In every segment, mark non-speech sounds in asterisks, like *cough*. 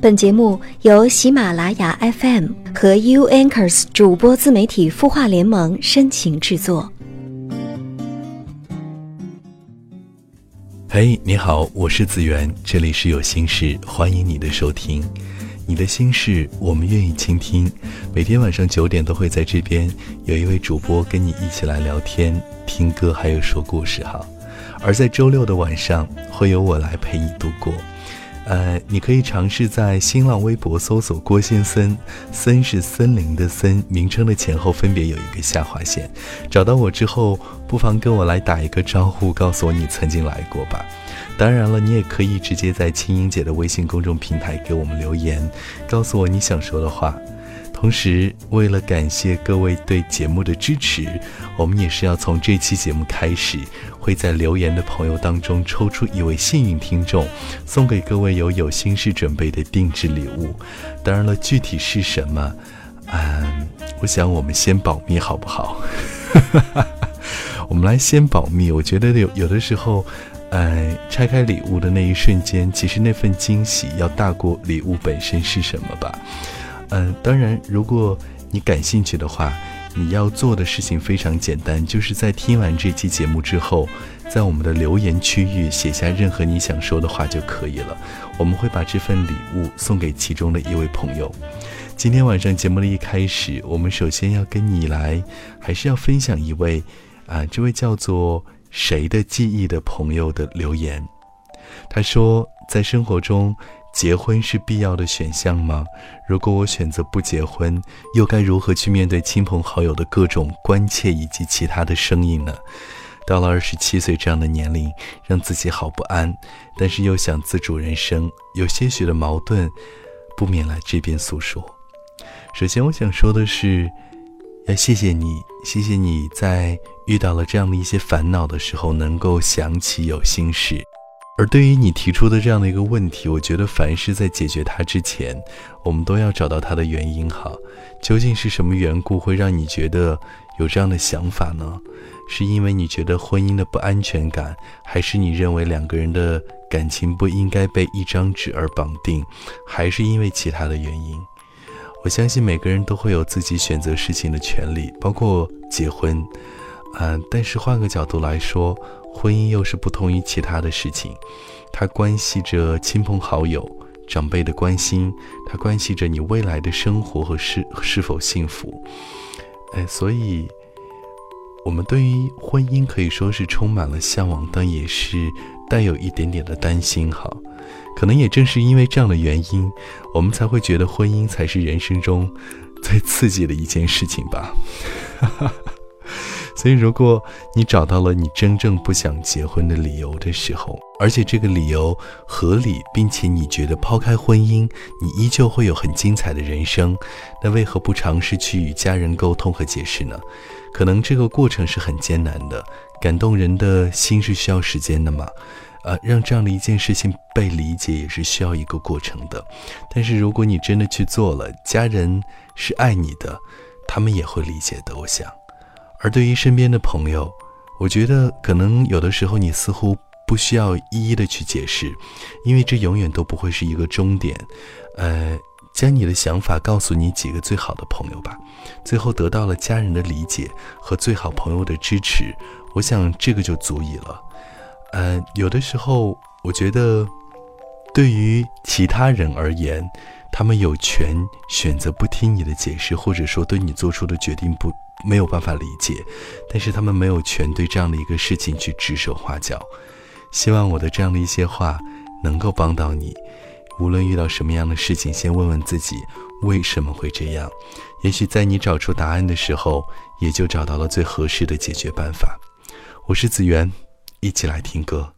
本节目由喜马拉雅 FM 和 U Anchors 主播自媒体孵化联盟深情制作。嘿，你好，我是子源，这里是有心事，欢迎你的收听。你的心事，我们愿意倾听。每天晚上九点都会在这边有一位主播跟你一起来聊天、听歌，还有说故事哈。而在周六的晚上，会由我来陪你度过。呃，你可以尝试在新浪微博搜索“郭先森”，森是森林的森，名称的前后分别有一个下划线。找到我之后，不妨跟我来打一个招呼，告诉我你曾经来过吧。当然了，你也可以直接在青音姐的微信公众平台给我们留言，告诉我你想说的话。同时，为了感谢各位对节目的支持，我们也是要从这期节目开始，会在留言的朋友当中抽出一位幸运听众，送给各位有有心事准备的定制礼物。当然了，具体是什么，嗯，我想我们先保密，好不好？*laughs* 我们来先保密。我觉得有有的时候，呃，拆开礼物的那一瞬间，其实那份惊喜要大过礼物本身是什么吧。嗯，当然，如果你感兴趣的话，你要做的事情非常简单，就是在听完这期节目之后，在我们的留言区域写下任何你想说的话就可以了。我们会把这份礼物送给其中的一位朋友。今天晚上节目的一开始，我们首先要跟你来，还是要分享一位啊，这位叫做谁的记忆的朋友的留言。他说，在生活中。结婚是必要的选项吗？如果我选择不结婚，又该如何去面对亲朋好友的各种关切以及其他的声音呢？到了二十七岁这样的年龄，让自己好不安，但是又想自主人生，有些许的矛盾，不免来这边诉说。首先，我想说的是，要谢谢你，谢谢你在遇到了这样的一些烦恼的时候，能够想起有心事。而对于你提出的这样的一个问题，我觉得凡是在解决它之前，我们都要找到它的原因。哈，究竟是什么缘故会让你觉得有这样的想法呢？是因为你觉得婚姻的不安全感，还是你认为两个人的感情不应该被一张纸而绑定，还是因为其他的原因？我相信每个人都会有自己选择事情的权利，包括结婚。嗯，但是换个角度来说。婚姻又是不同于其他的事情，它关系着亲朋好友、长辈的关心，它关系着你未来的生活和是是否幸福。哎，所以，我们对于婚姻可以说是充满了向往，但也是带有一点点的担心。哈，可能也正是因为这样的原因，我们才会觉得婚姻才是人生中最刺激的一件事情吧。哈 *laughs* 哈所以，如果你找到了你真正不想结婚的理由的时候，而且这个理由合理，并且你觉得抛开婚姻，你依旧会有很精彩的人生，那为何不尝试去与家人沟通和解释呢？可能这个过程是很艰难的，感动人的心是需要时间的嘛。呃，让这样的一件事情被理解也是需要一个过程的。但是如果你真的去做了，家人是爱你的，他们也会理解的。我想。而对于身边的朋友，我觉得可能有的时候你似乎不需要一一的去解释，因为这永远都不会是一个终点。呃，将你的想法告诉你几个最好的朋友吧，最后得到了家人的理解和最好朋友的支持，我想这个就足以了。呃，有的时候我觉得，对于其他人而言，他们有权选择不听你的解释，或者说对你做出的决定不。没有办法理解，但是他们没有权对这样的一个事情去指手画脚。希望我的这样的一些话能够帮到你。无论遇到什么样的事情，先问问自己为什么会这样。也许在你找出答案的时候，也就找到了最合适的解决办法。我是子源，一起来听歌。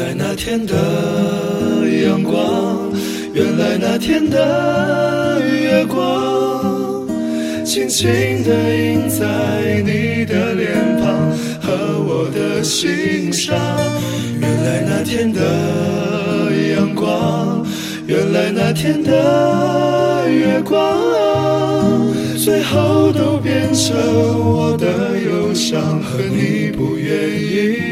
原来那天的阳光，原来那天的月光，轻轻地印在你的脸庞和我的心上。原来那天的阳光，原来那天的月光，最后都变成我的忧伤和你不愿意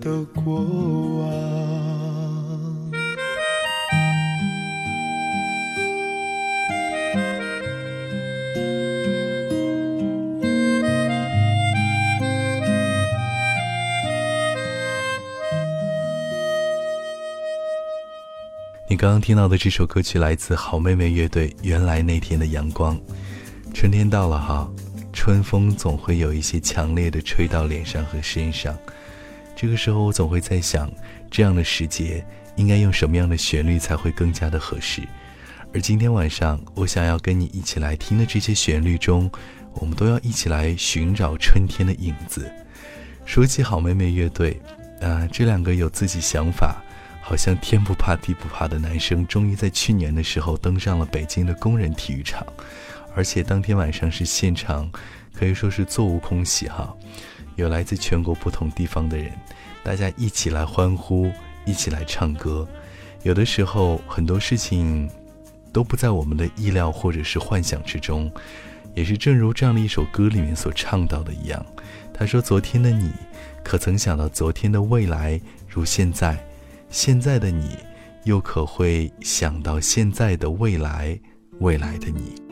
的过往。你刚刚听到的这首歌曲来自好妹妹乐队《原来那天的阳光》。春天到了哈，春风总会有一些强烈的吹到脸上和身上。这个时候，我总会在想，这样的时节应该用什么样的旋律才会更加的合适？而今天晚上，我想要跟你一起来听的这些旋律中，我们都要一起来寻找春天的影子。说起好妹妹乐队，啊，这两个有自己想法。好像天不怕地不怕的男生，终于在去年的时候登上了北京的工人体育场，而且当天晚上是现场，可以说是座无空席哈，有来自全国不同地方的人，大家一起来欢呼，一起来唱歌。有的时候很多事情都不在我们的意料或者是幻想之中，也是正如这样的一首歌里面所唱到的一样，他说：“昨天的你，可曾想到昨天的未来如现在？”现在的你，又可会想到现在的未来，未来的你？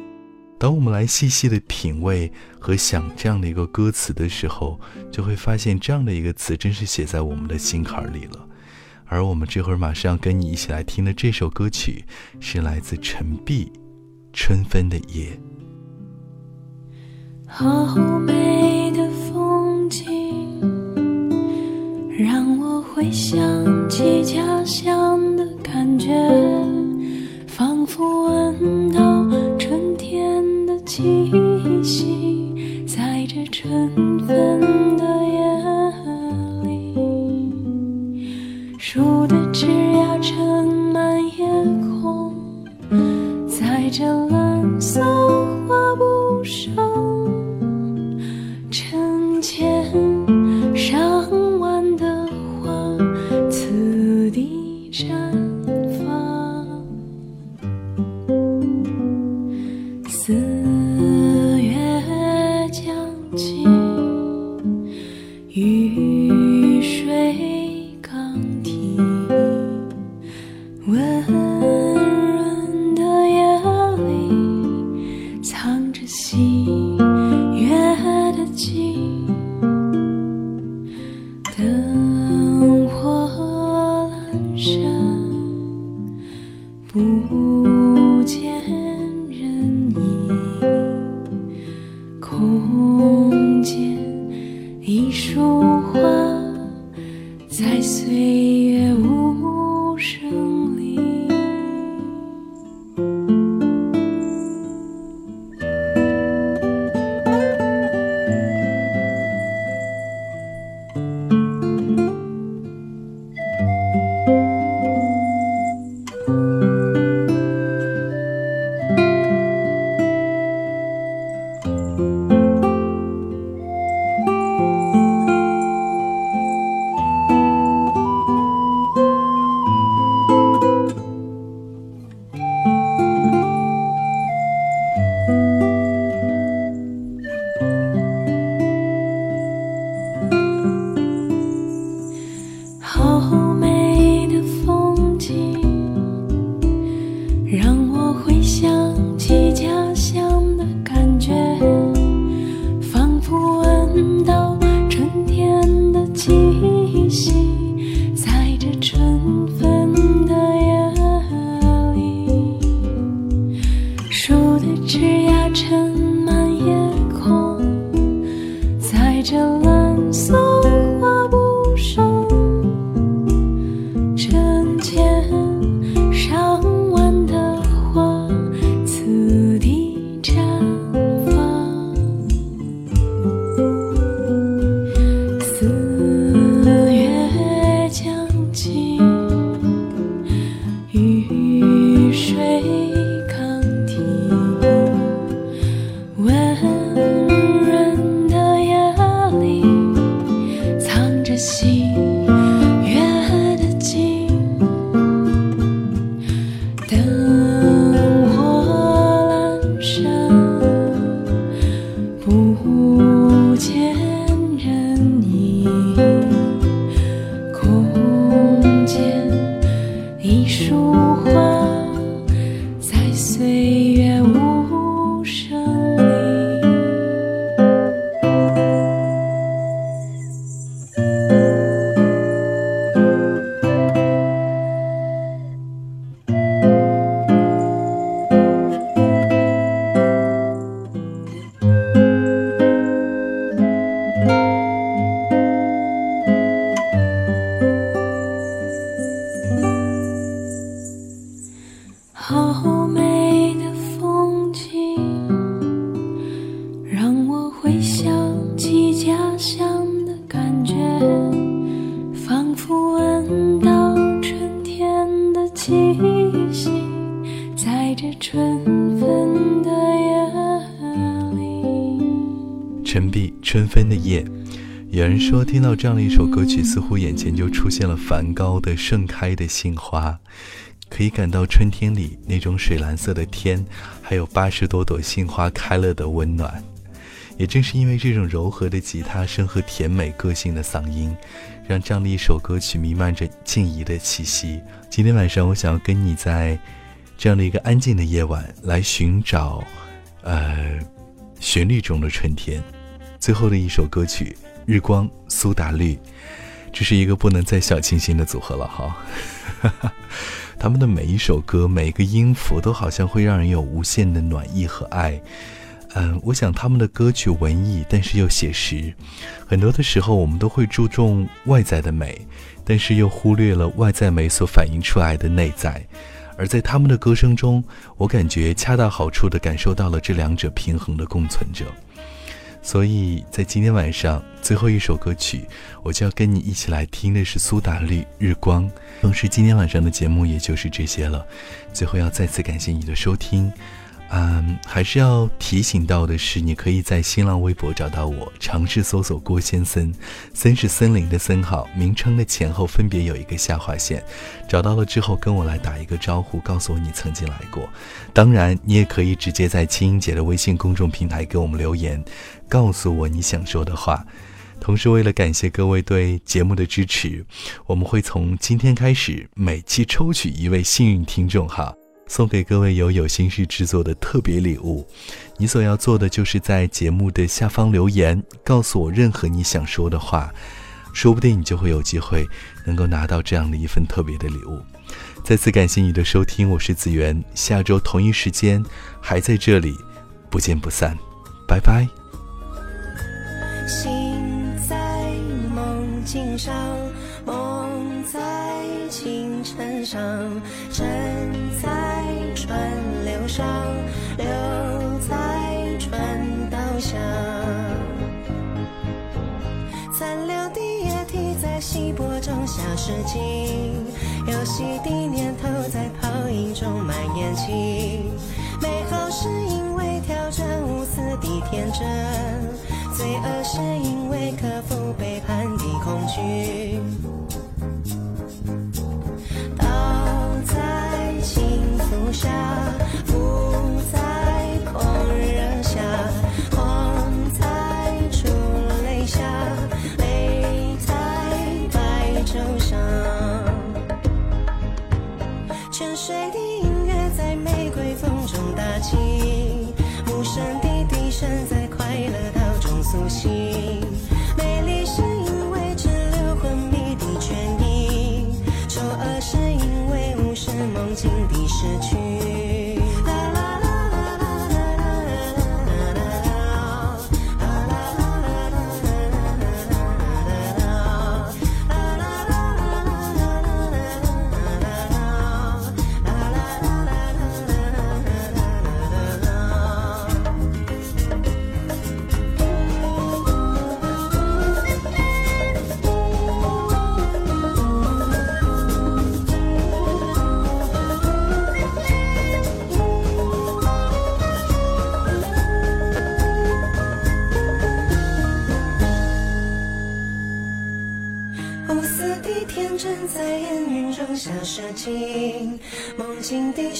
当我们来细细的品味和想这样的一个歌词的时候，就会发现这样的一个词真是写在我们的心坎里了。而我们这会儿马上要跟你一起来听的这首歌曲，是来自陈碧《春分的夜》。好美的风景，让我回想起家乡。一束花在岁月的夜。有人说听到这样的一首歌曲似乎眼前就出现了梵高的盛开的杏花。可以感到春天里那种水蓝色的天还有八十多朵杏花开了的温暖。也正是因为这种柔和的吉他声和甜美个性的嗓音让这样的一首歌曲弥漫着静怡的气息。今天晚上我想要跟你在这样的一个安静的夜晚来寻找呃旋律中的春天。最后的一首歌曲《日光苏打绿》，这是一个不能再小清新的组合了哈。*laughs* 他们的每一首歌，每一个音符，都好像会让人有无限的暖意和爱。嗯，我想他们的歌曲文艺，但是又写实。很多的时候，我们都会注重外在的美，但是又忽略了外在美所反映出来的内在。而在他们的歌声中，我感觉恰到好处地感受到了这两者平衡的共存着。所以在今天晚上最后一首歌曲，我就要跟你一起来听的是苏打绿《日光》。同时，今天晚上的节目也就是这些了。最后要再次感谢你的收听。嗯，还是要提醒到的是，你可以在新浪微博找到我，尝试搜索郭先森，森是森林的森号，名称的前后分别有一个下划线。找到了之后，跟我来打一个招呼，告诉我你曾经来过。当然，你也可以直接在青音姐的微信公众平台给我们留言，告诉我你想说的话。同时，为了感谢各位对节目的支持，我们会从今天开始每期抽取一位幸运听众哈。送给各位有有心事制作的特别礼物，你所要做的就是在节目的下方留言，告诉我任何你想说的话，说不定你就会有机会能够拿到这样的一份特别的礼物。再次感谢你的收听，我是子源，下周同一时间还在这里，不见不散，拜拜。心在梦境上，梦在清晨上，事情，游戏的念头在泡影中蔓延起。美好是因为挑战无私的天真，罪恶是因为克服背叛的恐惧。倒在幸福上，我心。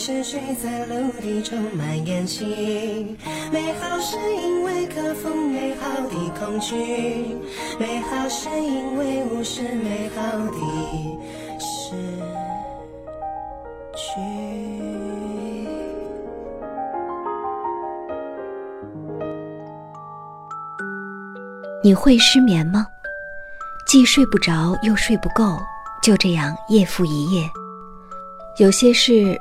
境的诗句在陆地中蔓延起。美好是因为克服美好的恐惧，美好是因为无视美好的失去。你会失眠吗？既睡不着，又睡不够。就这样夜复一夜，有些事，